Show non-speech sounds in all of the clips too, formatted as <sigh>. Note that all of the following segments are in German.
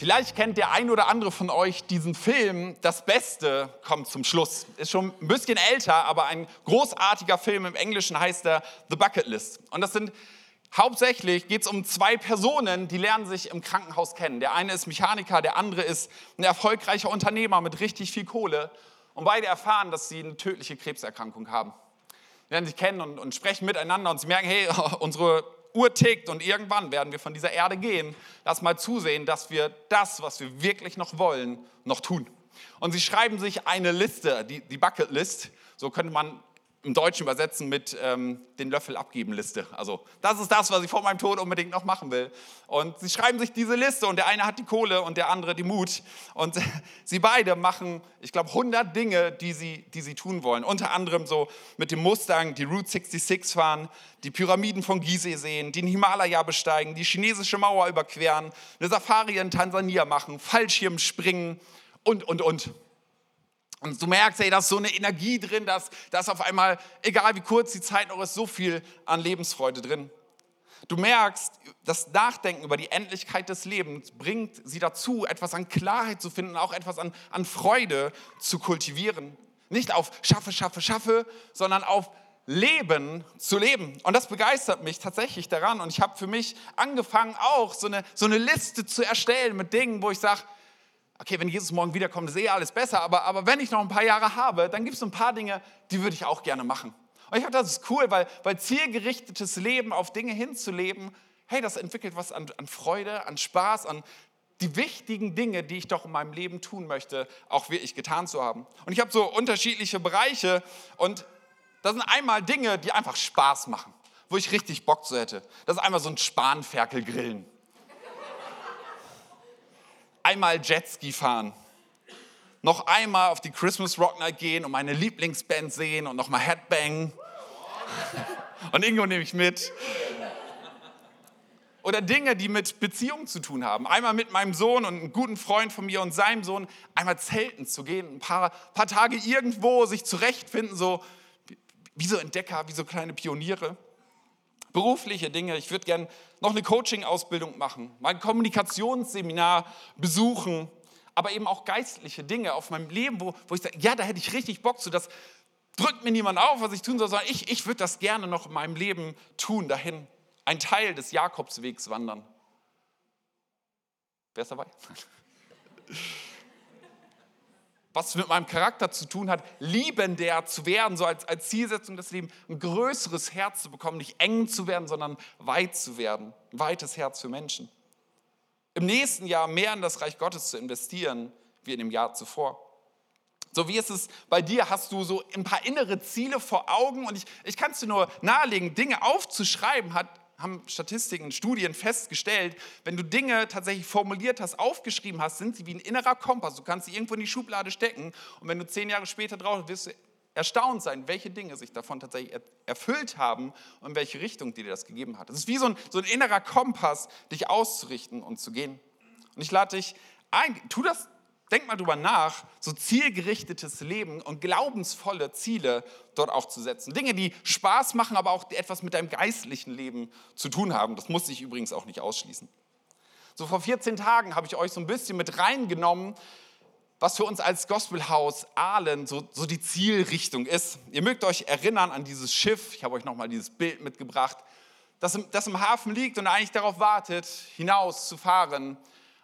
Vielleicht kennt der ein oder andere von euch diesen Film Das Beste kommt zum Schluss. Ist schon ein bisschen älter, aber ein großartiger Film. Im Englischen heißt er The Bucket List. Und das sind hauptsächlich geht es um zwei Personen, die lernen sich im Krankenhaus kennen. Der eine ist Mechaniker, der andere ist ein erfolgreicher Unternehmer mit richtig viel Kohle. Und beide erfahren, dass sie eine tödliche Krebserkrankung haben. Sie lernen sich kennen und, und sprechen miteinander und sie merken, hey, <laughs> unsere Uhr tickt und irgendwann werden wir von dieser Erde gehen. Lass mal zusehen, dass wir das, was wir wirklich noch wollen, noch tun. Und sie schreiben sich eine Liste, die, die Bucket List. So könnte man im Deutschen übersetzen mit ähm, den Löffel abgeben Liste. Also das ist das, was ich vor meinem Tod unbedingt noch machen will. Und sie schreiben sich diese Liste und der eine hat die Kohle und der andere die Mut. Und <laughs> sie beide machen, ich glaube, 100 Dinge, die sie, die sie tun wollen. Unter anderem so mit dem Mustang die Route 66 fahren, die Pyramiden von Gizeh sehen, den Himalaya besteigen, die chinesische Mauer überqueren, eine Safari in Tansania machen, Fallschirm springen und, und, und. Und du merkst, ey, da ist so eine Energie drin, dass, dass auf einmal, egal wie kurz die Zeit noch ist, so viel an Lebensfreude drin. Du merkst, das Nachdenken über die Endlichkeit des Lebens bringt sie dazu, etwas an Klarheit zu finden, auch etwas an, an Freude zu kultivieren. Nicht auf schaffe, schaffe, schaffe, sondern auf Leben zu leben. Und das begeistert mich tatsächlich daran. Und ich habe für mich angefangen, auch so eine, so eine Liste zu erstellen mit Dingen, wo ich sage, okay, wenn Jesus morgen wiederkommt, ist eh alles besser, aber, aber wenn ich noch ein paar Jahre habe, dann gibt es ein paar Dinge, die würde ich auch gerne machen. Und ich glaube, das ist cool, weil, weil zielgerichtetes Leben, auf Dinge hinzuleben, hey, das entwickelt was an, an Freude, an Spaß, an die wichtigen Dinge, die ich doch in meinem Leben tun möchte, auch wirklich getan zu haben. Und ich habe so unterschiedliche Bereiche und das sind einmal Dinge, die einfach Spaß machen, wo ich richtig Bock zu hätte. Das ist einmal so ein Spanferkel grillen einmal Jetski fahren, noch einmal auf die Christmas Rock Night gehen und meine Lieblingsband sehen und nochmal Headbang. Und Ingo nehme ich mit. Oder Dinge, die mit Beziehungen zu tun haben. Einmal mit meinem Sohn und einem guten Freund von mir und seinem Sohn einmal zelten zu gehen, ein paar, paar Tage irgendwo sich zurechtfinden, so wie so Entdecker, wie so kleine Pioniere berufliche Dinge. Ich würde gerne noch eine Coaching-Ausbildung machen, mein Kommunikationsseminar besuchen, aber eben auch geistliche Dinge auf meinem Leben, wo, wo ich sage, ja, da hätte ich richtig Bock zu. Das drückt mir niemand auf, was ich tun soll, sondern ich, ich würde das gerne noch in meinem Leben tun, dahin. Ein Teil des Jakobswegs wandern. Wer ist dabei? Was mit meinem Charakter zu tun hat, liebender zu werden, so als, als Zielsetzung des Lebens, ein größeres Herz zu bekommen, nicht eng zu werden, sondern weit zu werden, ein weites Herz für Menschen. Im nächsten Jahr mehr in das Reich Gottes zu investieren, wie in dem Jahr zuvor. So wie ist es bei dir? Hast du so ein paar innere Ziele vor Augen? Und ich, ich kann es dir nur nahelegen, Dinge aufzuschreiben hat haben Statistiken, Studien festgestellt, wenn du Dinge tatsächlich formuliert hast, aufgeschrieben hast, sind sie wie ein innerer Kompass. Du kannst sie irgendwo in die Schublade stecken und wenn du zehn Jahre später drauf wirst du erstaunt sein, welche Dinge sich davon tatsächlich erfüllt haben und welche Richtung dir das gegeben hat. Es ist wie so ein, so ein innerer Kompass, dich auszurichten und zu gehen. Und ich lade dich ein, tu das Denk mal drüber nach, so zielgerichtetes Leben und glaubensvolle Ziele dort auch zu setzen. Dinge, die Spaß machen, aber auch etwas mit deinem geistlichen Leben zu tun haben. Das muss sich übrigens auch nicht ausschließen. So vor 14 Tagen habe ich euch so ein bisschen mit reingenommen, was für uns als Gospelhaus Aalen so, so die Zielrichtung ist. Ihr mögt euch erinnern an dieses Schiff, ich habe euch nochmal dieses Bild mitgebracht, das im, das im Hafen liegt und eigentlich darauf wartet, hinaus zu fahren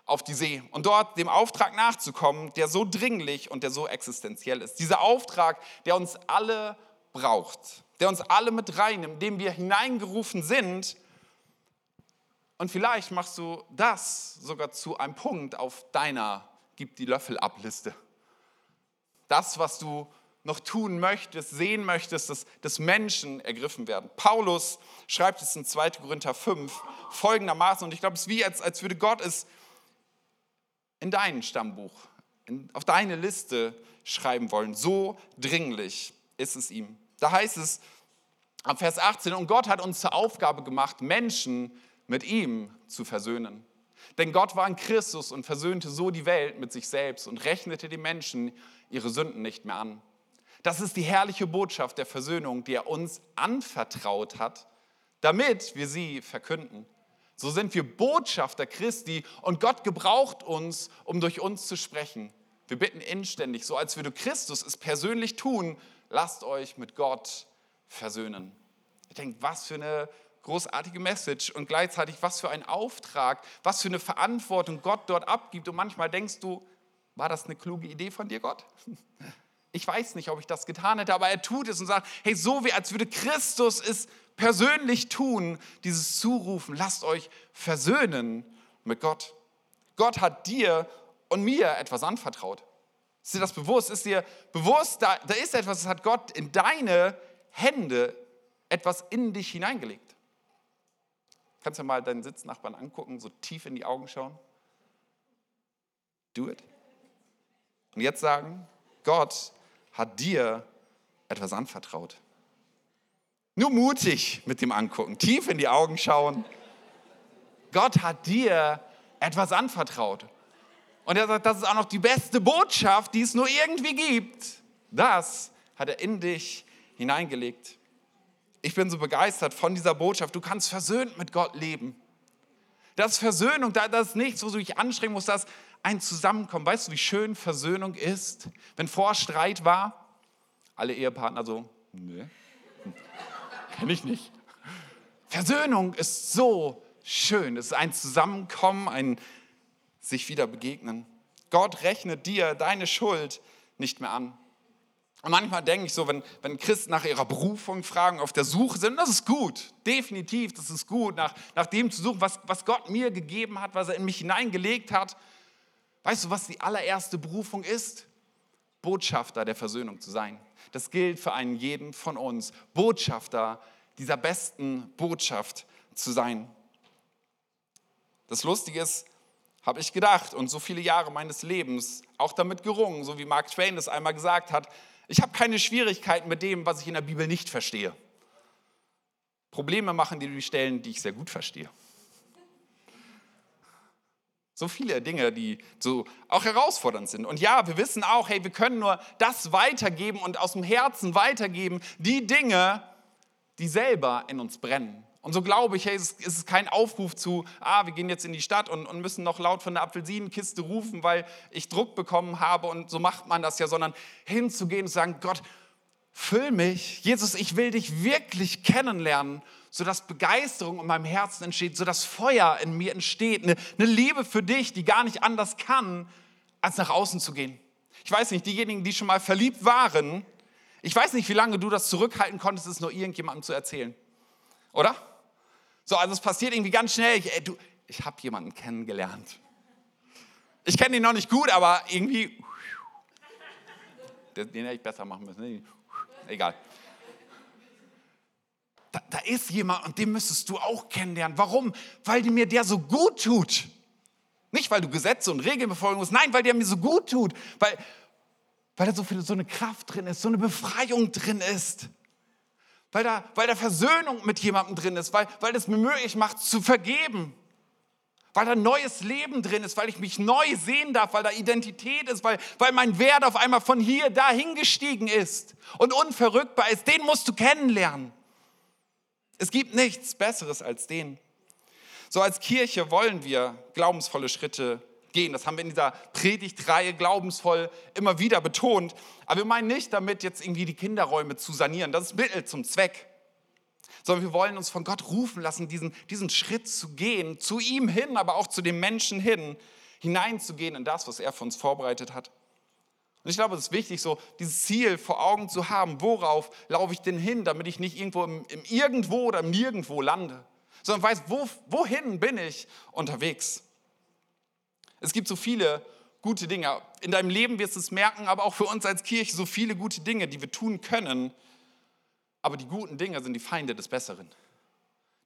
auf die See und dort dem Auftrag nachzukommen, der so dringlich und der so existenziell ist. Dieser Auftrag, der uns alle braucht, der uns alle mit reinnimmt, dem wir hineingerufen sind. Und vielleicht machst du das sogar zu einem Punkt auf deiner Gib die Löffel ab Liste. Das, was du noch tun möchtest, sehen möchtest, dass, dass Menschen ergriffen werden. Paulus schreibt es in 2. Korinther 5 folgendermaßen, und ich glaube, es ist wie, als, als würde Gott es in dein Stammbuch, in, auf deine Liste schreiben wollen. So dringlich ist es ihm. Da heißt es ab Vers 18, und Gott hat uns zur Aufgabe gemacht, Menschen mit ihm zu versöhnen. Denn Gott war in Christus und versöhnte so die Welt mit sich selbst und rechnete den Menschen ihre Sünden nicht mehr an. Das ist die herrliche Botschaft der Versöhnung, die er uns anvertraut hat, damit wir sie verkünden. So sind wir Botschafter Christi und Gott gebraucht uns, um durch uns zu sprechen. Wir bitten inständig, so als würde Christus es persönlich tun, lasst euch mit Gott versöhnen. Ich denke, was für eine großartige Message und gleichzeitig was für ein Auftrag, was für eine Verantwortung Gott dort abgibt. Und manchmal denkst du, war das eine kluge Idee von dir, Gott? Ich weiß nicht, ob ich das getan hätte, aber er tut es und sagt, hey, so wie als würde Christus es persönlich tun, dieses Zurufen, lasst euch versöhnen mit Gott. Gott hat dir und mir etwas anvertraut. Ist dir das bewusst? Ist dir bewusst, da, da ist etwas, das hat Gott in deine Hände etwas in dich hineingelegt. Kannst du mal deinen Sitznachbarn angucken, so tief in die Augen schauen? Do it. Und jetzt sagen, Gott hat dir etwas anvertraut. Nur mutig mit dem Angucken, tief in die Augen schauen. Gott hat dir etwas anvertraut. Und er sagt, das ist auch noch die beste Botschaft, die es nur irgendwie gibt. Das hat er in dich hineingelegt. Ich bin so begeistert von dieser Botschaft. Du kannst versöhnt mit Gott leben. Das ist Versöhnung, das ist nichts, wo du dich anstrengen musst, das ist ein Zusammenkommen. Weißt du, wie schön Versöhnung ist? Wenn vor Streit war, alle Ehepartner so, nö, kenne ich nicht. Versöhnung ist so schön. Es ist ein Zusammenkommen, ein sich wieder begegnen. Gott rechnet dir deine Schuld nicht mehr an. Und manchmal denke ich so, wenn, wenn Christen nach ihrer Berufung fragen, auf der Suche sind, das ist gut, definitiv, das ist gut, nach, nach dem zu suchen, was, was Gott mir gegeben hat, was er in mich hineingelegt hat. Weißt du, was die allererste Berufung ist? Botschafter der Versöhnung zu sein. Das gilt für einen jeden von uns, Botschafter dieser besten Botschaft zu sein. Das Lustige ist, habe ich gedacht und so viele Jahre meines Lebens auch damit gerungen, so wie Mark Twain es einmal gesagt hat, ich habe keine Schwierigkeiten mit dem, was ich in der Bibel nicht verstehe. Probleme machen die Stellen, die ich sehr gut verstehe. So viele Dinge, die so auch herausfordernd sind. Und ja, wir wissen auch, hey, wir können nur das weitergeben und aus dem Herzen weitergeben, die Dinge, die selber in uns brennen. Und so glaube ich, hey, es ist kein Aufruf zu, ah, wir gehen jetzt in die Stadt und, und müssen noch laut von der Apfelsinenkiste rufen, weil ich Druck bekommen habe und so macht man das ja, sondern hinzugehen und zu sagen, Gott, füll mich. Jesus, ich will dich wirklich kennenlernen, sodass Begeisterung in meinem Herzen entsteht, sodass Feuer in mir entsteht, eine, eine Liebe für dich, die gar nicht anders kann, als nach außen zu gehen. Ich weiß nicht, diejenigen, die schon mal verliebt waren, ich weiß nicht, wie lange du das zurückhalten konntest, es nur irgendjemandem zu erzählen. Oder? So, also es passiert irgendwie ganz schnell. Ich, ey, du, ich habe jemanden kennengelernt. Ich kenne ihn noch nicht gut, aber irgendwie, den hätte ich besser machen müssen. Egal. Da, da ist jemand und den müsstest du auch kennenlernen. Warum? Weil mir der so gut tut. Nicht, weil du Gesetze und Regeln befolgen musst, nein, weil der mir so gut tut. Weil, weil da so, viel, so eine Kraft drin ist, so eine Befreiung drin ist weil da, weil da Versöhnung mit jemandem drin ist, weil, weil es mir möglich macht zu vergeben, weil da neues Leben drin ist, weil ich mich neu sehen darf, weil da Identität ist, weil, weil mein Wert auf einmal von hier dahin gestiegen ist und unverrückbar ist. Den musst du kennenlernen. Es gibt nichts Besseres als den. So als Kirche wollen wir glaubensvolle Schritte gehen. Das haben wir in dieser Predigtreihe glaubensvoll immer wieder betont. Aber wir meinen nicht damit, jetzt irgendwie die Kinderräume zu sanieren. Das ist Mittel zum Zweck. Sondern wir wollen uns von Gott rufen lassen, diesen, diesen Schritt zu gehen, zu ihm hin, aber auch zu dem Menschen hin, hineinzugehen in das, was er für uns vorbereitet hat. Und ich glaube, es ist wichtig, so dieses Ziel vor Augen zu haben. Worauf laufe ich denn hin, damit ich nicht irgendwo im, im Irgendwo oder im Nirgendwo lande, sondern weiß, wo, wohin bin ich unterwegs. Es gibt so viele gute Dinge. In deinem Leben wirst du es merken, aber auch für uns als Kirche so viele gute Dinge, die wir tun können. Aber die guten Dinge sind die Feinde des Besseren.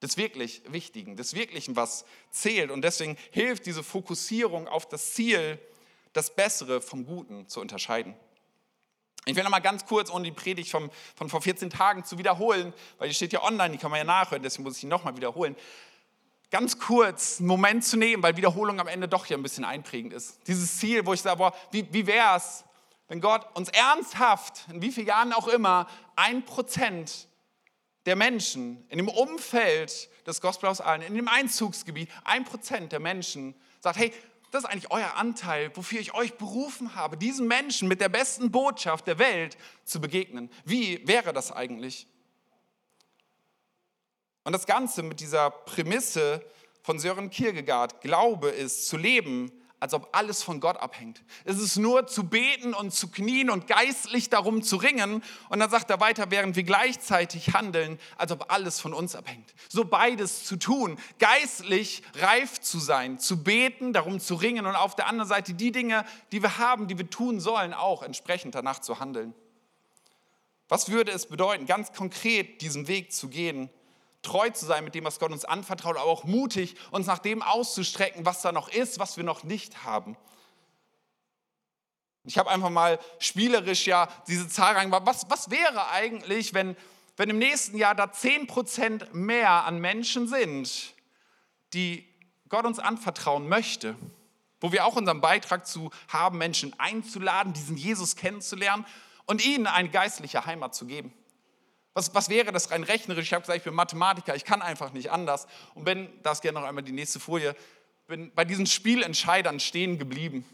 Des wirklich Wichtigen, des Wirklichen, was zählt. Und deswegen hilft diese Fokussierung auf das Ziel, das Bessere vom Guten zu unterscheiden. Ich will noch mal ganz kurz, ohne die Predigt vom, von vor 14 Tagen zu wiederholen, weil die steht ja online, die kann man ja nachhören, deswegen muss ich sie noch mal wiederholen ganz kurz einen Moment zu nehmen, weil Wiederholung am Ende doch hier ein bisschen einprägend ist. Dieses Ziel, wo ich sage, boah, wie, wie wäre es, wenn Gott uns ernsthaft, in wie vielen Jahren auch immer, ein Prozent der Menschen in dem Umfeld des Gospel allen, in dem Einzugsgebiet, ein Prozent der Menschen sagt, hey, das ist eigentlich euer Anteil, wofür ich euch berufen habe, diesen Menschen mit der besten Botschaft der Welt zu begegnen. Wie wäre das eigentlich? Und das Ganze mit dieser Prämisse von Sören Kierkegaard, Glaube ist zu leben, als ob alles von Gott abhängt. Es ist nur zu beten und zu knien und geistlich darum zu ringen. Und dann sagt er weiter, während wir gleichzeitig handeln, als ob alles von uns abhängt. So beides zu tun, geistlich reif zu sein, zu beten, darum zu ringen und auf der anderen Seite die Dinge, die wir haben, die wir tun sollen, auch entsprechend danach zu handeln. Was würde es bedeuten, ganz konkret diesen Weg zu gehen? Treu zu sein mit dem, was Gott uns anvertraut, aber auch mutig, uns nach dem auszustrecken, was da noch ist, was wir noch nicht haben. Ich habe einfach mal spielerisch ja diese Zahl reingemacht. Was, was wäre eigentlich, wenn, wenn im nächsten Jahr da 10% mehr an Menschen sind, die Gott uns anvertrauen möchte? Wo wir auch unseren Beitrag zu haben, Menschen einzuladen, diesen Jesus kennenzulernen und ihnen eine geistliche Heimat zu geben. Was, was wäre das rein rechnerisch? Ich habe gesagt, ich bin Mathematiker, ich kann einfach nicht anders. Und bin, das gerne noch einmal die nächste Folie, bin bei diesen Spielentscheidern stehen geblieben.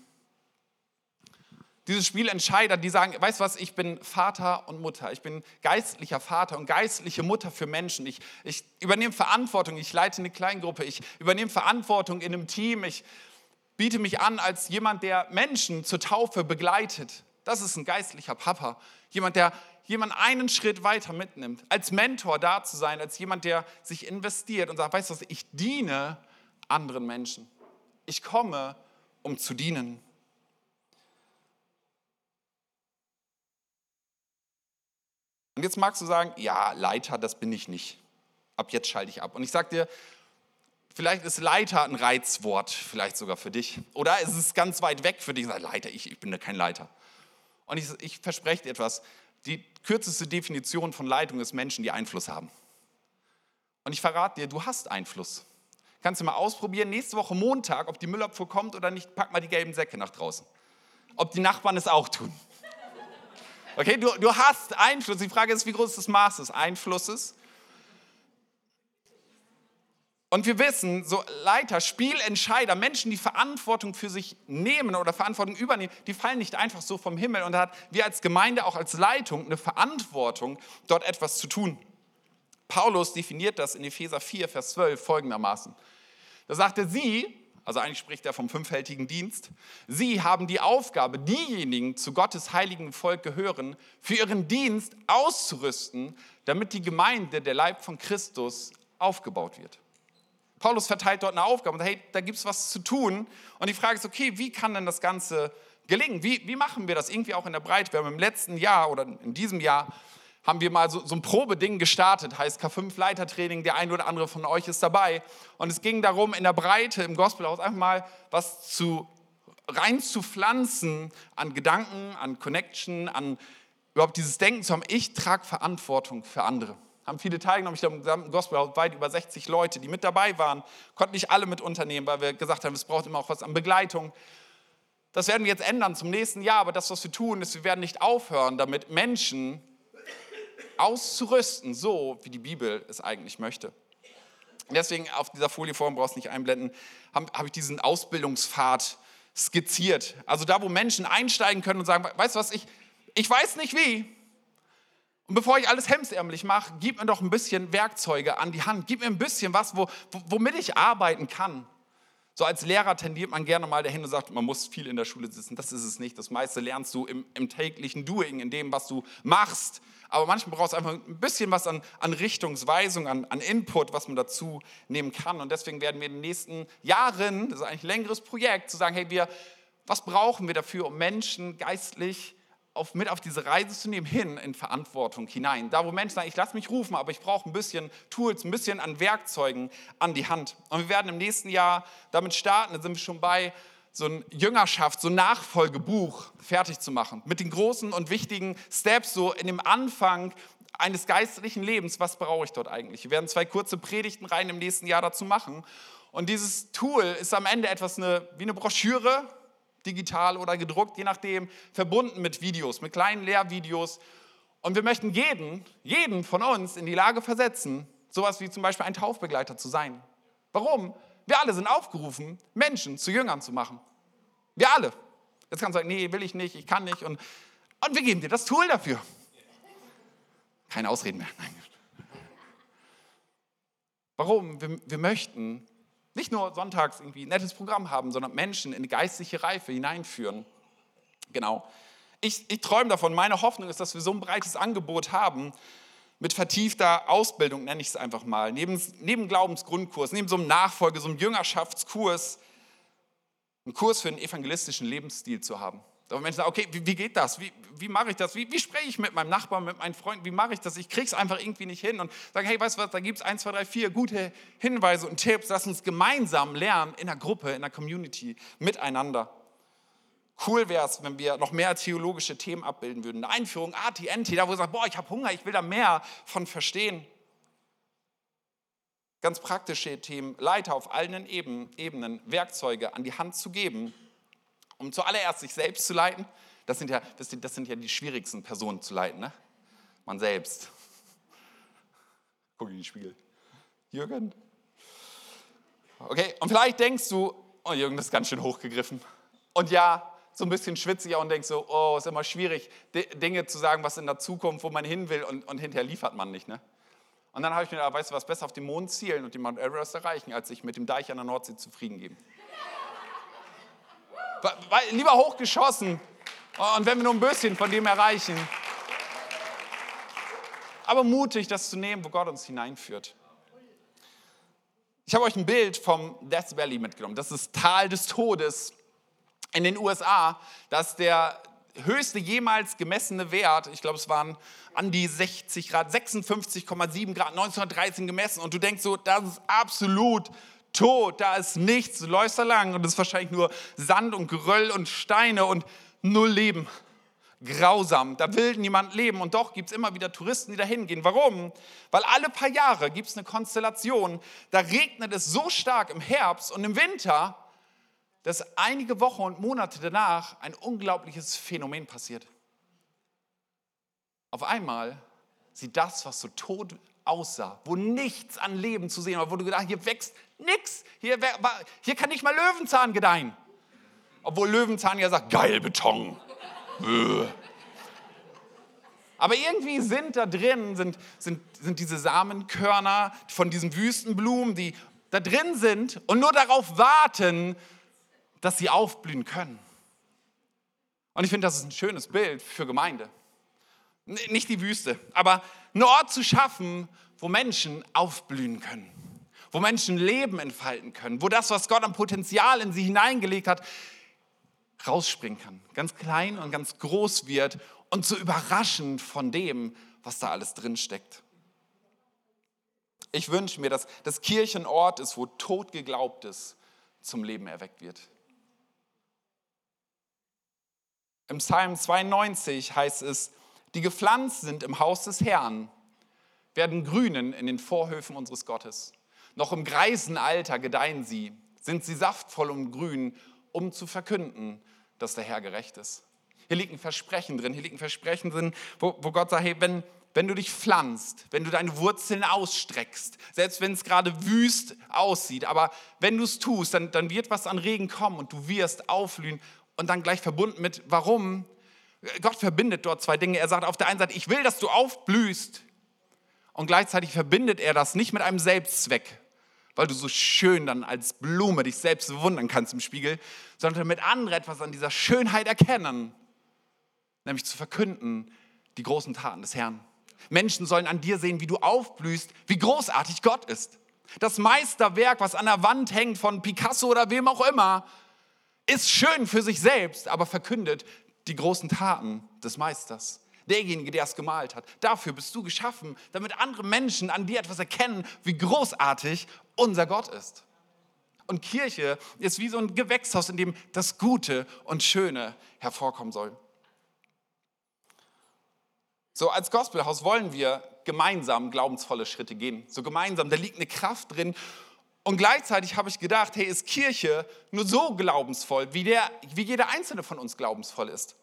Diese Spielentscheider, die sagen, weißt du was, ich bin Vater und Mutter, ich bin geistlicher Vater und geistliche Mutter für Menschen. Ich, ich übernehme Verantwortung, ich leite eine Kleingruppe, ich übernehme Verantwortung in einem Team, ich biete mich an als jemand, der Menschen zur Taufe begleitet. Das ist ein geistlicher Papa, jemand, der jemand einen Schritt weiter mitnimmt, als Mentor da zu sein, als jemand, der sich investiert und sagt, weißt du was, ich diene anderen Menschen. Ich komme, um zu dienen. Und jetzt magst du sagen, ja, Leiter, das bin ich nicht. Ab jetzt schalte ich ab. Und ich sage dir, vielleicht ist Leiter ein Reizwort, vielleicht sogar für dich. Oder ist es ganz weit weg für dich. Leiter, ich, ich bin da kein Leiter. Und ich, ich verspreche dir etwas, die kürzeste Definition von Leitung ist Menschen, die Einfluss haben. Und ich verrate dir, du hast Einfluss. Kannst du mal ausprobieren, nächste Woche Montag, ob die Müllabfuhr kommt oder nicht, pack mal die gelben Säcke nach draußen. Ob die Nachbarn es auch tun. Okay, du, du hast Einfluss. Die Frage ist, wie groß das Maß des Einflusses und wir wissen, so Leiter, Spielentscheider, Menschen, die Verantwortung für sich nehmen oder Verantwortung übernehmen, die fallen nicht einfach so vom Himmel. Und da hat wir als Gemeinde auch als Leitung eine Verantwortung, dort etwas zu tun. Paulus definiert das in Epheser 4, Vers 12 folgendermaßen. Da sagte sie, also eigentlich spricht er vom fünffältigen Dienst, sie haben die Aufgabe, diejenigen zu Gottes heiligen Volk gehören, für ihren Dienst auszurüsten, damit die Gemeinde, der Leib von Christus, aufgebaut wird. Paulus verteilt dort eine Aufgabe und hey, da gibt es was zu tun. Und die Frage ist, okay, wie kann denn das Ganze gelingen? Wie, wie machen wir das irgendwie auch in der Breite? Wir haben im letzten Jahr oder in diesem Jahr haben wir mal so, so ein Probeding gestartet, heißt K5 Leitertraining, der ein oder andere von euch ist dabei. Und es ging darum, in der Breite im Gospelhaus einfach mal was zu rein zu pflanzen an Gedanken, an Connection, an überhaupt dieses Denken zu haben, ich trage Verantwortung für andere haben viele teilgenommen. Ich glaube, im gesamten Gospel weit über 60 Leute, die mit dabei waren. Konnten nicht alle mit unternehmen, weil wir gesagt haben, es braucht immer auch was an Begleitung. Das werden wir jetzt ändern zum nächsten Jahr, aber das, was wir tun, ist, wir werden nicht aufhören, damit Menschen auszurüsten, so wie die Bibel es eigentlich möchte. Deswegen auf dieser Folieform, brauchst du nicht einblenden, habe hab ich diesen Ausbildungspfad skizziert. Also da, wo Menschen einsteigen können und sagen, weißt du was, ich, ich weiß nicht wie, und bevor ich alles hemsärmlich mache, gib mir doch ein bisschen Werkzeuge an die Hand. Gib mir ein bisschen was, wo, womit ich arbeiten kann. So als Lehrer tendiert man gerne mal dahin und sagt, man muss viel in der Schule sitzen. Das ist es nicht. Das meiste lernst du im, im täglichen Doing, in dem, was du machst. Aber manchmal brauchst du einfach ein bisschen was an, an Richtungsweisung, an, an, Input, was man dazu nehmen kann. Und deswegen werden wir in den nächsten Jahren, das ist eigentlich ein längeres Projekt, zu sagen, hey, wir, was brauchen wir dafür, um Menschen geistlich auf, mit auf diese Reise zu nehmen, hin in Verantwortung hinein. Da, wo Menschen sagen, ich lasse mich rufen, aber ich brauche ein bisschen Tools, ein bisschen an Werkzeugen an die Hand. Und wir werden im nächsten Jahr damit starten, da sind wir schon bei, so ein Jüngerschaft, so ein Nachfolgebuch fertig zu machen. Mit den großen und wichtigen Steps, so in dem Anfang eines geistlichen Lebens. Was brauche ich dort eigentlich? Wir werden zwei kurze Predigten rein im nächsten Jahr dazu machen. Und dieses Tool ist am Ende etwas eine, wie eine Broschüre, digital oder gedruckt, je nachdem, verbunden mit Videos, mit kleinen Lehrvideos. Und wir möchten jeden, jeden von uns in die Lage versetzen, Sowas wie zum Beispiel ein Taufbegleiter zu sein. Warum? Wir alle sind aufgerufen, Menschen zu Jüngern zu machen. Wir alle. Jetzt kannst du sagen, nee, will ich nicht, ich kann nicht. Und, und wir geben dir das Tool dafür. Keine Ausreden mehr. Nein. Warum? Wir, wir möchten nicht nur sonntags irgendwie ein nettes Programm haben, sondern Menschen in geistliche Reife hineinführen. Genau. Ich, ich träume davon. Meine Hoffnung ist, dass wir so ein breites Angebot haben, mit vertiefter Ausbildung, nenne ich es einfach mal, neben, neben Glaubensgrundkurs, neben so einem Nachfolge, so einem Jüngerschaftskurs, einen Kurs für einen evangelistischen Lebensstil zu haben. Da Menschen sagen, okay, wie, wie geht das? Wie, wie mache ich das? Wie, wie, spreche ich mit meinem Nachbarn, mit meinen Freunden? Wie mache ich das? Ich kriege es einfach irgendwie nicht hin. Und sage, hey, weißt du was, da gibt es eins, zwei, drei, vier gute Hinweise und Tipps. Lass uns gemeinsam lernen in der Gruppe, in der Community, miteinander. Cool wäre es, wenn wir noch mehr theologische Themen abbilden würden. Eine Einführung, AT, NT, da wo ihr sagt, boah, ich habe Hunger, ich will da mehr von verstehen. Ganz praktische Themen, Leiter auf allen Ebenen, Werkzeuge an die Hand zu geben, um zuallererst sich selbst zu leiten. Das sind ja, das sind, das sind ja die schwierigsten Personen zu leiten, ne? Man selbst. Guck in den Spiegel. Jürgen. Okay, und vielleicht denkst du, oh Jürgen, das ist ganz schön hochgegriffen. Und ja, so ein bisschen schwitzig und denkst so, oh, ist immer schwierig, Dinge zu sagen, was in der Zukunft, wo man hin will und, und hinterher liefert man nicht. Ne? Und dann habe ich mir gedacht, weißt du was, besser auf den Mond zielen und den Mount Everest erreichen, als sich mit dem Deich an der Nordsee zufrieden geben. Lieber hochgeschossen und wenn wir nur ein bisschen von dem erreichen. Aber mutig, das zu nehmen, wo Gott uns hineinführt. Ich habe euch ein Bild vom Death Valley mitgenommen. Das ist Tal des Todes in den USA, dass der höchste jemals gemessene Wert, ich glaube es waren an die 60 Grad, 56,7 Grad 1913 gemessen und du denkst so, das ist absolut tot, da ist nichts, du läufst da lang und es ist wahrscheinlich nur Sand und Geröll und Steine und null Leben. Grausam, da will niemand leben und doch gibt es immer wieder Touristen, die da hingehen. Warum? Weil alle paar Jahre gibt es eine Konstellation, da regnet es so stark im Herbst und im Winter, dass einige Wochen und Monate danach ein unglaubliches Phänomen passiert. Auf einmal sieht das, was so tot aussah, wo nichts an Leben zu sehen war, wo du gedacht hier wächst nichts, hier, hier kann nicht mal Löwenzahn gedeihen. Obwohl Löwenzahn ja sagt, geil Beton. Aber irgendwie sind da drin, sind, sind, sind diese Samenkörner von diesen Wüstenblumen, die da drin sind und nur darauf warten, dass sie aufblühen können. Und ich finde, das ist ein schönes Bild für Gemeinde. Nicht die Wüste, aber einen Ort zu schaffen, wo Menschen aufblühen können, wo Menschen Leben entfalten können, wo das, was Gott am Potenzial in sie hineingelegt hat, rausspringen kann, ganz klein und ganz groß wird und so überraschend von dem, was da alles drin steckt. Ich wünsche mir, dass das Kirchenort ist, wo tot geglaubtes zum Leben erweckt wird. Im Psalm 92 heißt es, die gepflanzt sind im Haus des Herrn, werden grünen in den Vorhöfen unseres Gottes. Noch im greisen Alter gedeihen sie, sind sie saftvoll und grün, um zu verkünden, dass der Herr gerecht ist. Hier liegt ein Versprechen drin, hier liegt Versprechen drin, wo, wo Gott sagt, hey, wenn, wenn du dich pflanzt, wenn du deine Wurzeln ausstreckst, selbst wenn es gerade wüst aussieht, aber wenn du es tust, dann, dann wird was an Regen kommen und du wirst aufblühen und dann gleich verbunden mit, warum? Gott verbindet dort zwei Dinge. Er sagt auf der einen Seite, ich will, dass du aufblühst. Und gleichzeitig verbindet er das nicht mit einem Selbstzweck, weil du so schön dann als Blume dich selbst bewundern kannst im Spiegel, sondern damit andere etwas an dieser Schönheit erkennen, nämlich zu verkünden die großen Taten des Herrn. Menschen sollen an dir sehen, wie du aufblühst, wie großartig Gott ist. Das Meisterwerk, was an der Wand hängt von Picasso oder wem auch immer, ist schön für sich selbst, aber verkündet die großen Taten des Meisters. Derjenige, der es gemalt hat. Dafür bist du geschaffen, damit andere Menschen an dir etwas erkennen, wie großartig unser Gott ist. Und Kirche ist wie so ein Gewächshaus, in dem das Gute und Schöne hervorkommen soll. So, als Gospelhaus wollen wir gemeinsam glaubensvolle Schritte gehen. So gemeinsam, da liegt eine Kraft drin und gleichzeitig habe ich gedacht, hey, ist Kirche nur so glaubensvoll, wie, der, wie jeder einzelne von uns glaubensvoll ist.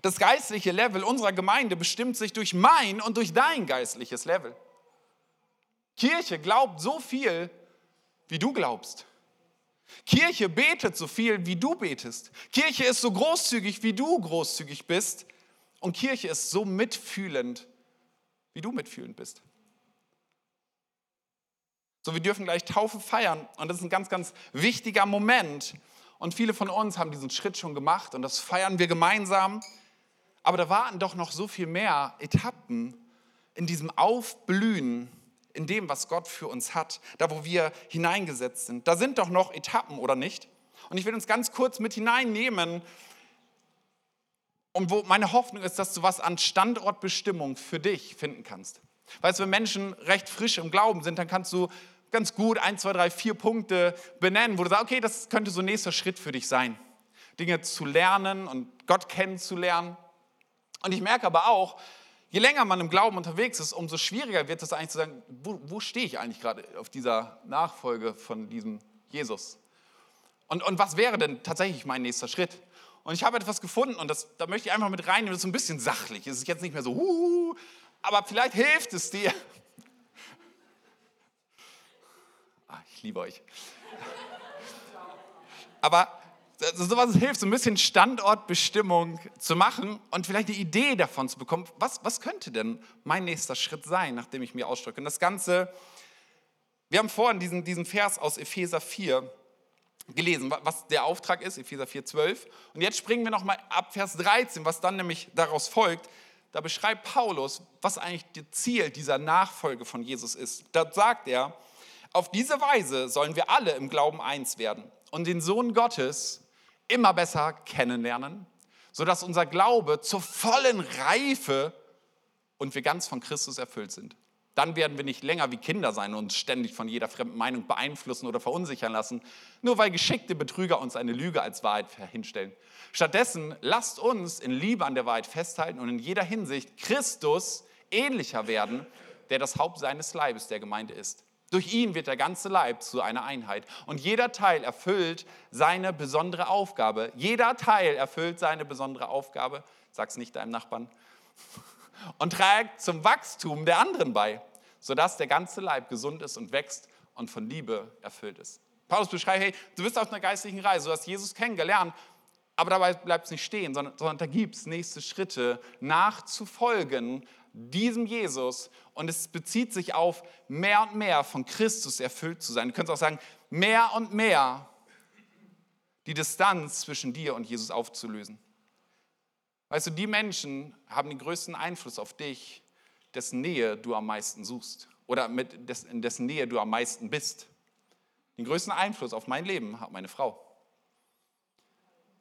Das geistliche Level unserer Gemeinde bestimmt sich durch mein und durch dein geistliches Level. Kirche glaubt so viel, wie du glaubst. Kirche betet so viel, wie du betest. Kirche ist so großzügig, wie du großzügig bist. Und Kirche ist so mitfühlend, wie du mitfühlend bist. So, wir dürfen gleich Taufe feiern und das ist ein ganz, ganz wichtiger Moment. Und viele von uns haben diesen Schritt schon gemacht und das feiern wir gemeinsam. Aber da warten doch noch so viel mehr Etappen in diesem Aufblühen, in dem, was Gott für uns hat, da wo wir hineingesetzt sind. Da sind doch noch Etappen, oder nicht? Und ich will uns ganz kurz mit hineinnehmen, und wo meine Hoffnung ist, dass du was an Standortbestimmung für dich finden kannst. Weißt du, wenn Menschen recht frisch im Glauben sind, dann kannst du ganz gut ein, zwei, drei, vier Punkte benennen, wo du sagst, okay, das könnte so ein nächster Schritt für dich sein. Dinge zu lernen und Gott kennenzulernen. Und ich merke aber auch, je länger man im Glauben unterwegs ist, umso schwieriger wird es eigentlich zu sagen, wo, wo stehe ich eigentlich gerade auf dieser Nachfolge von diesem Jesus? Und, und was wäre denn tatsächlich mein nächster Schritt? Und ich habe etwas gefunden und das, da möchte ich einfach mit reinnehmen, das ist ein bisschen sachlich. Es ist jetzt nicht mehr so, huhu, aber vielleicht hilft es dir, Ah, ich liebe euch. Aber sowas hilft, so ein bisschen Standortbestimmung zu machen und vielleicht die Idee davon zu bekommen, was, was könnte denn mein nächster Schritt sein, nachdem ich mir ausdrücke. Und das Ganze, wir haben vorhin diesen, diesen Vers aus Epheser 4 gelesen, was der Auftrag ist, Epheser 4, 12. Und jetzt springen wir nochmal ab Vers 13, was dann nämlich daraus folgt. Da beschreibt Paulus, was eigentlich das Ziel dieser Nachfolge von Jesus ist. Da sagt er, auf diese Weise sollen wir alle im Glauben eins werden und den Sohn Gottes immer besser kennenlernen, sodass unser Glaube zur vollen Reife und wir ganz von Christus erfüllt sind. Dann werden wir nicht länger wie Kinder sein und uns ständig von jeder fremden Meinung beeinflussen oder verunsichern lassen, nur weil geschickte Betrüger uns eine Lüge als Wahrheit hinstellen. Stattdessen lasst uns in Liebe an der Wahrheit festhalten und in jeder Hinsicht Christus ähnlicher werden, der das Haupt seines Leibes der Gemeinde ist. Durch ihn wird der ganze Leib zu einer Einheit. Und jeder Teil erfüllt seine besondere Aufgabe. Jeder Teil erfüllt seine besondere Aufgabe. Sag's nicht deinem Nachbarn. <laughs> Und trägt zum Wachstum der anderen bei, sodass der ganze Leib gesund ist und wächst und von Liebe erfüllt ist. Paulus beschreibt, hey, du bist auf einer geistlichen Reise, du hast Jesus kennengelernt, aber dabei bleibt es nicht stehen, sondern, sondern da gibt es nächste Schritte nachzufolgen diesem Jesus und es bezieht sich auf mehr und mehr von Christus erfüllt zu sein. Du könntest auch sagen, mehr und mehr die Distanz zwischen dir und Jesus aufzulösen. Weißt du, die Menschen haben den größten Einfluss auf dich, dessen Nähe du am meisten suchst oder mit in dessen Nähe du am meisten bist. Den größten Einfluss auf mein Leben hat meine Frau.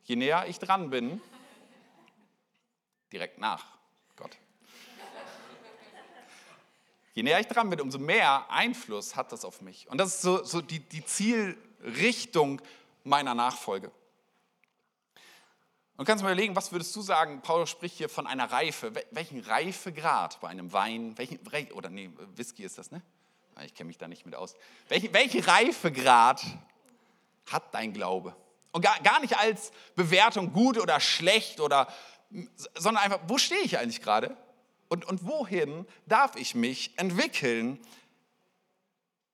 Je näher ich dran bin, direkt nach Je näher ich dran bin, umso mehr Einfluss hat das auf mich. Und das ist so, so die, die Zielrichtung meiner Nachfolge. Und kannst mal überlegen, was würdest du sagen? Paulus spricht hier von einer Reife. Welchen Reifegrad bei einem Wein? Welchen, oder nee, Whisky ist das, ne? Ah, ich kenne mich da nicht mit aus. Welchen welche Reifegrad hat dein Glaube? Und gar, gar nicht als Bewertung gut oder schlecht oder, sondern einfach, wo stehe ich eigentlich gerade? Und, und wohin darf ich mich entwickeln,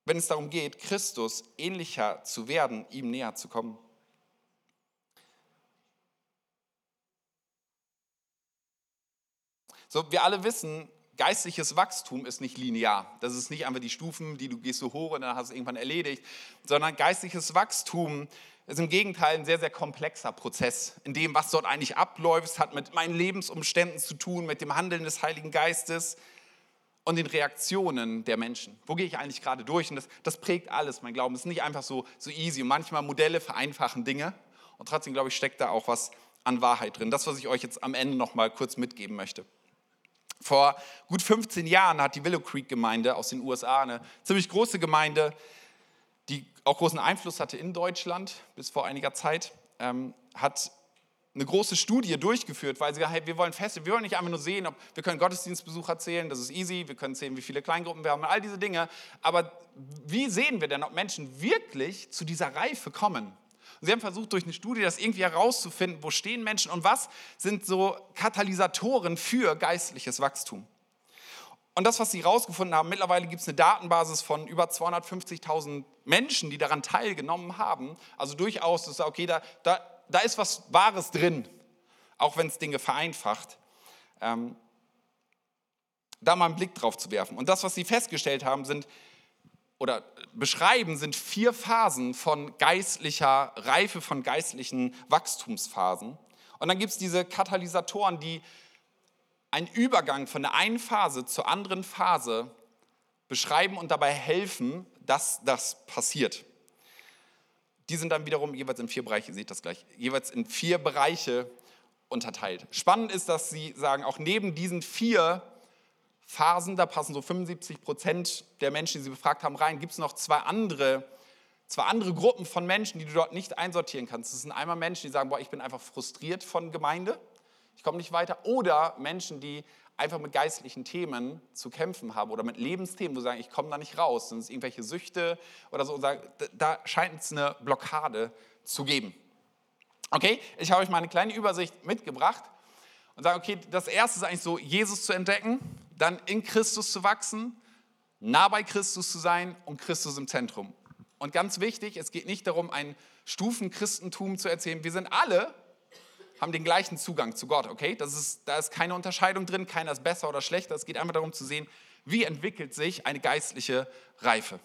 wenn es darum geht, Christus ähnlicher zu werden, ihm näher zu kommen? So, wir alle wissen, geistliches Wachstum ist nicht linear. Das ist nicht einfach die Stufen, die du gehst so hoch und dann hast du es irgendwann erledigt, sondern geistliches Wachstum ist im Gegenteil ein sehr, sehr komplexer Prozess. In dem, was dort eigentlich abläuft, hat mit meinen Lebensumständen zu tun, mit dem Handeln des Heiligen Geistes und den Reaktionen der Menschen. Wo gehe ich eigentlich gerade durch? Und das, das prägt alles, mein Glauben. Es ist nicht einfach so, so easy. Und manchmal Modelle vereinfachen Dinge. Und trotzdem, glaube ich, steckt da auch was an Wahrheit drin. Das, was ich euch jetzt am Ende noch mal kurz mitgeben möchte. Vor gut 15 Jahren hat die Willow Creek Gemeinde aus den USA, eine ziemlich große Gemeinde, die auch großen Einfluss hatte in Deutschland bis vor einiger Zeit, ähm, hat eine große Studie durchgeführt, weil sie gesagt hey, wir wollen feste, wir wollen nicht einfach nur sehen, ob wir können Gottesdienstbesucher zählen, das ist easy, wir können sehen, wie viele Kleingruppen wir haben, all diese Dinge, aber wie sehen wir denn, ob Menschen wirklich zu dieser Reife kommen? Und sie haben versucht, durch eine Studie das irgendwie herauszufinden, wo stehen Menschen und was sind so Katalysatoren für geistliches Wachstum. Und das, was sie herausgefunden haben, mittlerweile gibt es eine Datenbasis von über 250.000 Menschen, die daran teilgenommen haben. Also durchaus, das ist okay, da, da, da ist was Wahres drin, auch wenn es Dinge vereinfacht. Ähm, da mal einen Blick drauf zu werfen. Und das, was sie festgestellt haben, sind oder beschreiben, sind vier Phasen von geistlicher Reife, von geistlichen Wachstumsphasen. Und dann gibt es diese Katalysatoren, die einen Übergang von der einen Phase zur anderen Phase beschreiben und dabei helfen, dass das passiert. Die sind dann wiederum jeweils in vier Bereiche, ihr seht das gleich, jeweils in vier Bereiche unterteilt. Spannend ist, dass sie sagen, auch neben diesen vier Phasen, da passen so 75 Prozent der Menschen, die sie befragt haben, rein, gibt es noch zwei andere, zwei andere Gruppen von Menschen, die du dort nicht einsortieren kannst. Das sind einmal Menschen, die sagen, boah, ich bin einfach frustriert von Gemeinde, ich komme nicht weiter, oder Menschen, die einfach mit geistlichen Themen zu kämpfen haben oder mit Lebensthemen, wo sie sagen, ich komme da nicht raus, sind es irgendwelche Süchte oder so, und sagen, da scheint es eine Blockade zu geben. Okay, ich habe euch mal eine kleine Übersicht mitgebracht und sage, okay, das erste ist eigentlich so, Jesus zu entdecken, dann in Christus zu wachsen, nah bei Christus zu sein und Christus im Zentrum. Und ganz wichtig, es geht nicht darum, ein Stufenchristentum zu erzählen. Wir sind alle, haben den gleichen Zugang zu Gott, okay? Das ist, da ist keine Unterscheidung drin, keiner ist besser oder schlechter. Es geht einfach darum zu sehen, wie entwickelt sich eine geistliche Reife.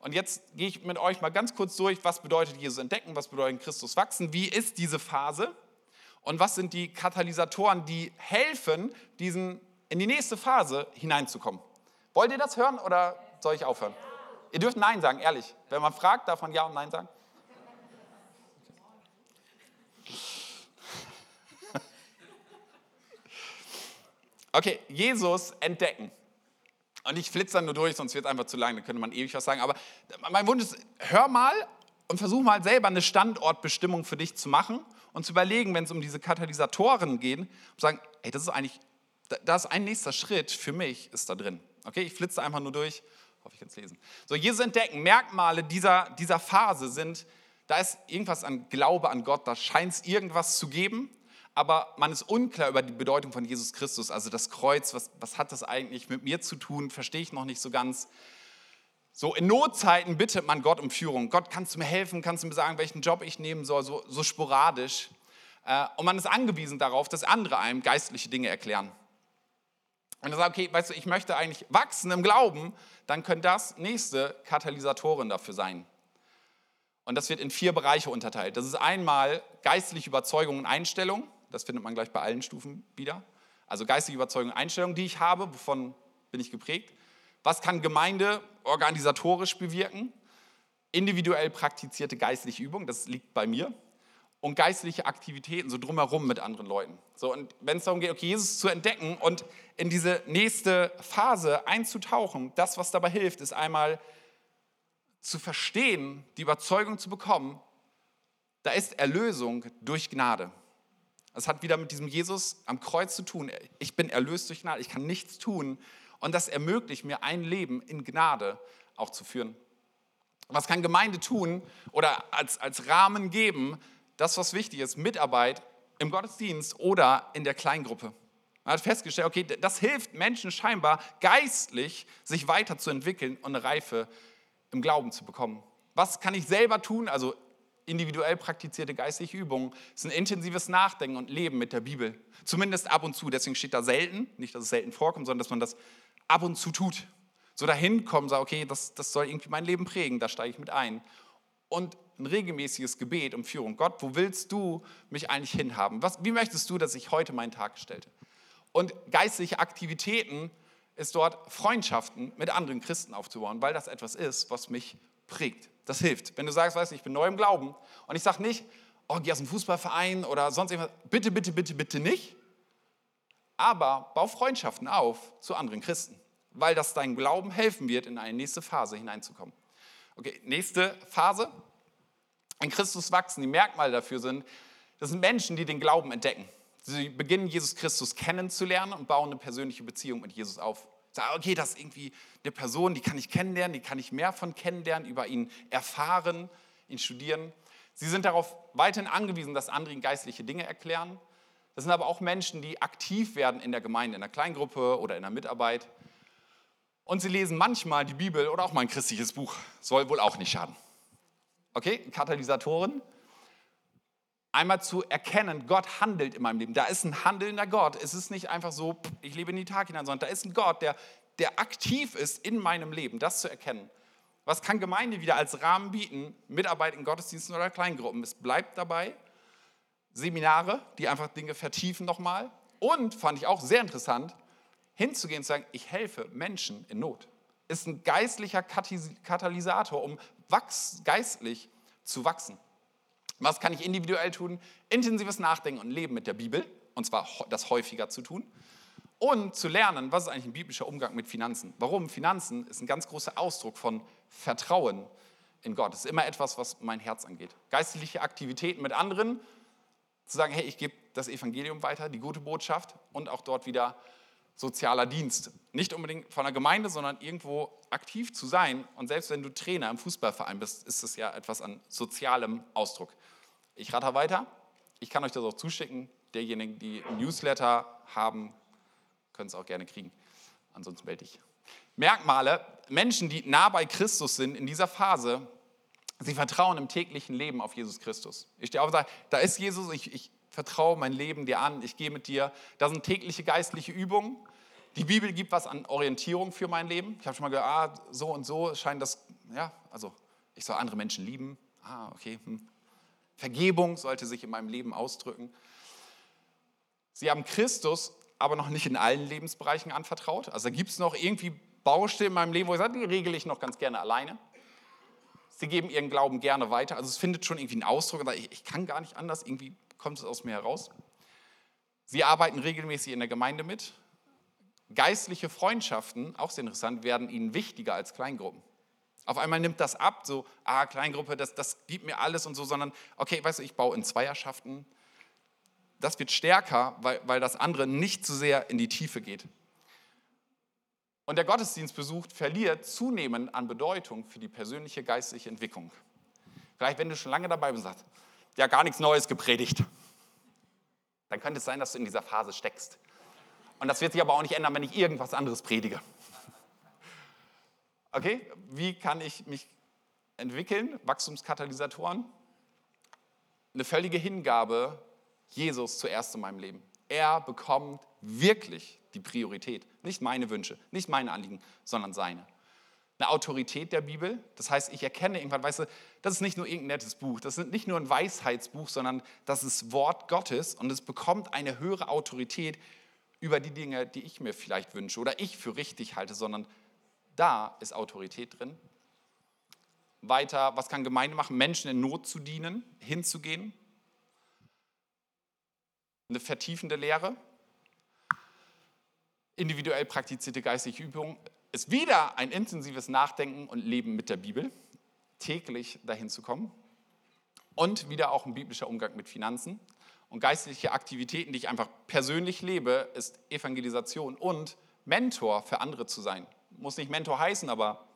Und jetzt gehe ich mit euch mal ganz kurz durch, was bedeutet Jesus entdecken, was bedeutet Christus wachsen, wie ist diese Phase und was sind die Katalysatoren, die helfen, diesen in die nächste Phase hineinzukommen. Wollt ihr das hören oder soll ich aufhören? Ihr dürft Nein sagen, ehrlich. Wenn man fragt, darf man Ja und Nein sagen. <laughs> Okay, Jesus entdecken. Und ich flitze dann nur durch, sonst wird es einfach zu lang, dann könnte man ewig was sagen. Aber mein Wunsch ist, hör mal und versuch mal selber eine Standortbestimmung für dich zu machen und zu überlegen, wenn es um diese Katalysatoren geht, zu sagen, ey, das ist eigentlich da ist ein nächster Schritt für mich, ist da drin. Okay, ich flitze einfach nur durch, hoffe ich kann es lesen. So, Jesus entdecken, Merkmale dieser, dieser Phase sind, da ist irgendwas an Glaube an Gott, da scheint es irgendwas zu geben, aber man ist unklar über die Bedeutung von Jesus Christus, also das Kreuz, was, was hat das eigentlich mit mir zu tun, verstehe ich noch nicht so ganz. So in Notzeiten bittet man Gott um Führung. Gott, kannst du mir helfen? Kannst du mir sagen, welchen Job ich nehmen soll? So, so sporadisch. Äh, und man ist angewiesen darauf, dass andere einem geistliche Dinge erklären. Wenn du sagst, okay, weißt du, ich möchte eigentlich wachsen im Glauben, dann können das nächste Katalysatoren dafür sein. Und das wird in vier Bereiche unterteilt. Das ist einmal geistliche Überzeugung und Einstellung. Das findet man gleich bei allen Stufen wieder. Also geistliche Überzeugung und Einstellung, die ich habe, wovon bin ich geprägt. Was kann Gemeinde organisatorisch bewirken? Individuell praktizierte geistliche Übung, das liegt bei mir und geistliche Aktivitäten so drumherum mit anderen Leuten. So, und wenn es darum geht, okay, Jesus zu entdecken und in diese nächste Phase einzutauchen, das, was dabei hilft, ist einmal zu verstehen, die Überzeugung zu bekommen, da ist Erlösung durch Gnade. Das hat wieder mit diesem Jesus am Kreuz zu tun. Ich bin erlöst durch Gnade, ich kann nichts tun. Und das ermöglicht mir ein Leben in Gnade auch zu führen. Was kann Gemeinde tun oder als, als Rahmen geben, das, was wichtig ist, Mitarbeit im Gottesdienst oder in der Kleingruppe. Man hat festgestellt, okay, das hilft Menschen scheinbar geistlich, sich weiterzuentwickeln und eine Reife im Glauben zu bekommen. Was kann ich selber tun? Also individuell praktizierte geistliche Übungen ist ein intensives Nachdenken und Leben mit der Bibel. Zumindest ab und zu. Deswegen steht da selten, nicht, dass es selten vorkommt, sondern dass man das ab und zu tut. So dahin kommen, sagt, okay, das, das soll irgendwie mein Leben prägen, da steige ich mit ein. Und ein regelmäßiges Gebet um Führung. Gott, wo willst du mich eigentlich hinhaben? Was, wie möchtest du, dass ich heute meinen Tag gestalte? Und geistliche Aktivitäten ist dort Freundschaften mit anderen Christen aufzubauen, weil das etwas ist, was mich prägt. Das hilft. Wenn du sagst, weißt du, ich bin neu im Glauben und ich sage nicht, oh, geh aus dem Fußballverein oder sonst irgendwas, bitte, bitte, bitte, bitte nicht. Aber bau Freundschaften auf zu anderen Christen, weil das deinem Glauben helfen wird, in eine nächste Phase hineinzukommen. Okay, nächste Phase, in Christus wachsen, die Merkmale dafür sind, das sind Menschen, die den Glauben entdecken. Sie beginnen Jesus Christus kennenzulernen und bauen eine persönliche Beziehung mit Jesus auf. Sagen, okay, das ist irgendwie eine Person, die kann ich kennenlernen, die kann ich mehr von kennenlernen, über ihn erfahren, ihn studieren. Sie sind darauf weiterhin angewiesen, dass andere ihnen geistliche Dinge erklären. Das sind aber auch Menschen, die aktiv werden in der Gemeinde, in der Kleingruppe oder in der Mitarbeit. Und sie lesen manchmal die Bibel oder auch mal ein christliches Buch. Soll wohl auch nicht schaden. Okay, Katalysatoren. Einmal zu erkennen, Gott handelt in meinem Leben. Da ist ein handelnder Gott. Es ist nicht einfach so, ich lebe in die Tag hinein, sondern da ist ein Gott, der, der aktiv ist in meinem Leben. Das zu erkennen. Was kann Gemeinde wieder als Rahmen bieten? Mitarbeit in Gottesdiensten oder Kleingruppen. Es bleibt dabei. Seminare, die einfach Dinge vertiefen nochmal. Und fand ich auch sehr interessant, hinzugehen und zu sagen, ich helfe Menschen in Not. Ist ein geistlicher Katalysator, um wachs, geistlich zu wachsen. Was kann ich individuell tun? Intensives Nachdenken und Leben mit der Bibel, und zwar das häufiger zu tun. Und zu lernen, was ist eigentlich ein biblischer Umgang mit Finanzen? Warum? Finanzen ist ein ganz großer Ausdruck von Vertrauen in Gott. Es ist immer etwas, was mein Herz angeht. Geistliche Aktivitäten mit anderen, zu sagen, hey, ich gebe das Evangelium weiter, die gute Botschaft und auch dort wieder sozialer Dienst. Nicht unbedingt von der Gemeinde, sondern irgendwo aktiv zu sein. Und selbst wenn du Trainer im Fußballverein bist, ist es ja etwas an sozialem Ausdruck. Ich rate weiter. Ich kann euch das auch zuschicken. Derjenigen, die Newsletter haben, können es auch gerne kriegen. Ansonsten melde ich. Merkmale, Menschen, die nah bei Christus sind in dieser Phase, sie vertrauen im täglichen Leben auf Jesus Christus. Ich stehe auf und sage, da ist Jesus, ich, ich vertraue mein Leben dir an, ich gehe mit dir. Das sind tägliche geistliche Übungen. Die Bibel gibt was an Orientierung für mein Leben. Ich habe schon mal gehört, ah, so und so scheint das, ja, also ich soll andere Menschen lieben. Ah, okay. Hm. Vergebung sollte sich in meinem Leben ausdrücken. Sie haben Christus aber noch nicht in allen Lebensbereichen anvertraut. Also gibt es noch irgendwie Baustellen in meinem Leben, wo ich sage, die regel ich noch ganz gerne alleine. Sie geben ihren Glauben gerne weiter. Also es findet schon irgendwie einen Ausdruck. Ich, ich kann gar nicht anders. Irgendwie kommt es aus mir heraus. Sie arbeiten regelmäßig in der Gemeinde mit. Geistliche Freundschaften, auch sehr interessant, werden ihnen wichtiger als Kleingruppen. Auf einmal nimmt das ab, so, ah, Kleingruppe, das, das gibt mir alles und so, sondern, okay, weißt du, ich baue in Zweierschaften. Das wird stärker, weil, weil das andere nicht so sehr in die Tiefe geht. Und der Gottesdienstbesuch verliert zunehmend an Bedeutung für die persönliche geistliche Entwicklung. Vielleicht, wenn du schon lange dabei bist und sagst, ja gar nichts Neues gepredigt. Dann könnte es sein, dass du in dieser Phase steckst. Und das wird sich aber auch nicht ändern, wenn ich irgendwas anderes predige. Okay, wie kann ich mich entwickeln? Wachstumskatalysatoren. Eine völlige Hingabe Jesus zuerst in meinem Leben. Er bekommt wirklich die Priorität. Nicht meine Wünsche, nicht meine Anliegen, sondern seine eine Autorität der Bibel. Das heißt, ich erkenne irgendwann, weißt du, das ist nicht nur irgendein nettes Buch, das ist nicht nur ein Weisheitsbuch, sondern das ist Wort Gottes und es bekommt eine höhere Autorität über die Dinge, die ich mir vielleicht wünsche oder ich für richtig halte, sondern da ist Autorität drin. Weiter, was kann Gemeinde machen? Menschen in Not zu dienen, hinzugehen. Eine vertiefende Lehre. Individuell praktizierte geistliche Übungen ist wieder ein intensives Nachdenken und Leben mit der Bibel, täglich dahin zu kommen. Und wieder auch ein biblischer Umgang mit Finanzen. Und geistliche Aktivitäten, die ich einfach persönlich lebe, ist Evangelisation und Mentor für andere zu sein. Muss nicht Mentor heißen, aber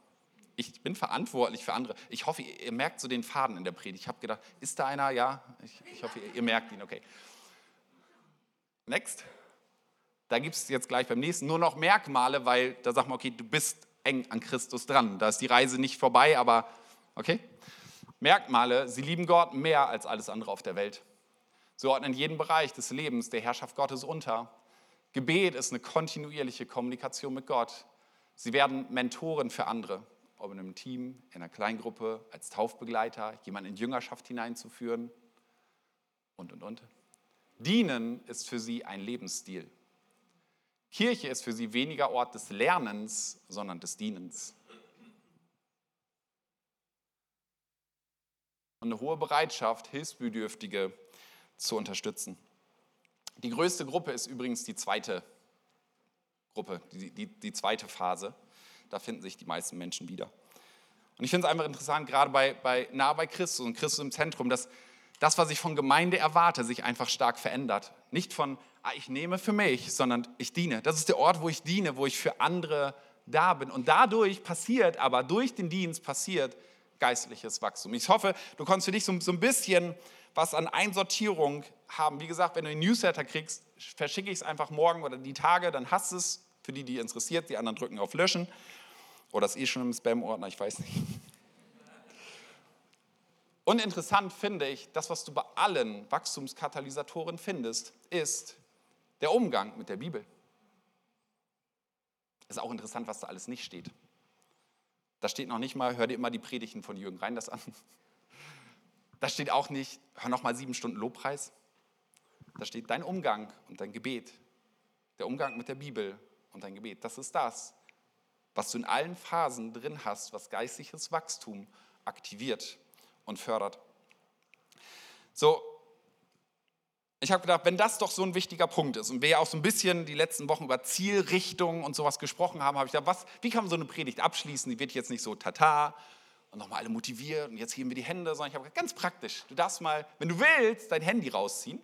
ich bin verantwortlich für andere. Ich hoffe, ihr merkt so den Faden in der Predigt. Ich habe gedacht, ist da einer? Ja, ich, ich hoffe, ihr merkt ihn. Okay. Next. Da gibt es jetzt gleich beim nächsten nur noch Merkmale, weil da sagt man, okay, du bist eng an Christus dran. Da ist die Reise nicht vorbei, aber okay. Merkmale, sie lieben Gott mehr als alles andere auf der Welt. Sie ordnen jeden Bereich des Lebens der Herrschaft Gottes unter. Gebet ist eine kontinuierliche Kommunikation mit Gott. Sie werden Mentoren für andere, ob in einem Team, in einer Kleingruppe, als Taufbegleiter, jemanden in Jüngerschaft hineinzuführen und, und, und. Dienen ist für sie ein Lebensstil. Kirche ist für sie weniger Ort des Lernens, sondern des Dienens. Und eine hohe Bereitschaft, Hilfsbedürftige zu unterstützen. Die größte Gruppe ist übrigens die zweite Gruppe, die, die, die zweite Phase. Da finden sich die meisten Menschen wieder. Und ich finde es einfach interessant, gerade bei, bei nah bei Christus und Christus im Zentrum, dass das, was ich von Gemeinde erwarte, sich einfach stark verändert. Nicht von, ich nehme für mich, sondern ich diene. Das ist der Ort, wo ich diene, wo ich für andere da bin. Und dadurch passiert, aber durch den Dienst passiert geistliches Wachstum. Ich hoffe, du konntest für dich so, so ein bisschen was an Einsortierung haben. Wie gesagt, wenn du einen Newsletter kriegst, verschicke ich es einfach morgen oder die Tage, dann hast du es, für die, die interessiert, die anderen drücken auf Löschen. Oder ist eh schon im Spam-Ordner, ich weiß nicht. Und interessant finde ich, das, was du bei allen Wachstumskatalysatoren findest, ist der Umgang mit der Bibel. Ist auch interessant, was da alles nicht steht. Da steht noch nicht mal, hör dir immer die Predigten von Jürgen Reinders an. Da steht auch nicht, hör noch mal sieben Stunden Lobpreis. Da steht dein Umgang und dein Gebet. Der Umgang mit der Bibel und dein Gebet. Das ist das, was du in allen Phasen drin hast, was geistliches Wachstum aktiviert und fördert. So, ich habe gedacht, wenn das doch so ein wichtiger Punkt ist und wir ja auch so ein bisschen die letzten Wochen über Zielrichtung und sowas gesprochen haben, habe ich gedacht, was, wie kann man so eine Predigt abschließen? Die wird jetzt nicht so tata und nochmal alle motiviert und jetzt heben wir die Hände, sondern ich habe gedacht, ganz praktisch. Du darfst mal, wenn du willst, dein Handy rausziehen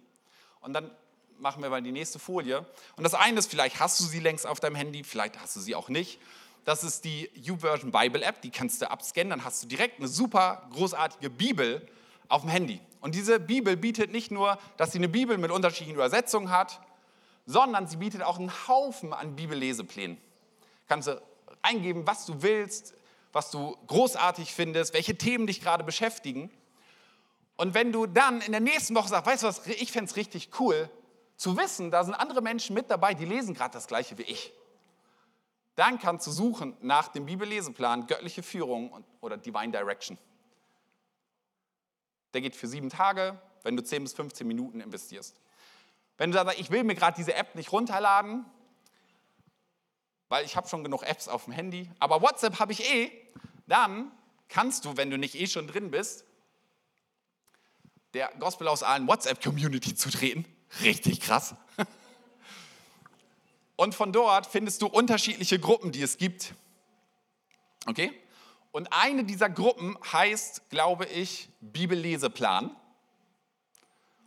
und dann machen wir mal die nächste Folie. Und das eine ist, vielleicht hast du sie längst auf deinem Handy, vielleicht hast du sie auch nicht. Das ist die YouVersion Bible App, die kannst du abscannen, dann hast du direkt eine super großartige Bibel auf dem Handy. Und diese Bibel bietet nicht nur, dass sie eine Bibel mit unterschiedlichen Übersetzungen hat, sondern sie bietet auch einen Haufen an Bibelleseplänen. Kannst du eingeben, was du willst, was du großartig findest, welche Themen dich gerade beschäftigen. Und wenn du dann in der nächsten Woche sagst, weißt du was, ich fände es richtig cool, zu wissen, da sind andere Menschen mit dabei, die lesen gerade das gleiche wie ich. Dann kannst du suchen nach dem Bibelleseplan göttliche Führung oder Divine Direction. Der geht für sieben Tage, wenn du 10 bis 15 Minuten investierst. Wenn du sagst, ich will mir gerade diese App nicht runterladen, weil ich habe schon genug Apps auf dem Handy, aber WhatsApp habe ich eh, dann kannst du, wenn du nicht eh schon drin bist, der Gospel aus allen WhatsApp-Community zutreten. Richtig krass. <laughs> Und von dort findest du unterschiedliche Gruppen, die es gibt. Okay? Und eine dieser Gruppen heißt, glaube ich, Bibelleseplan.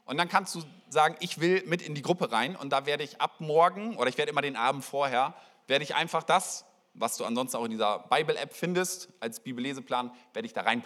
Und dann kannst du sagen, ich will mit in die Gruppe rein und da werde ich ab morgen oder ich werde immer den Abend vorher, werde ich einfach das, was du ansonsten auch in dieser Bible-App findest, als Bibelleseplan, werde ich da rein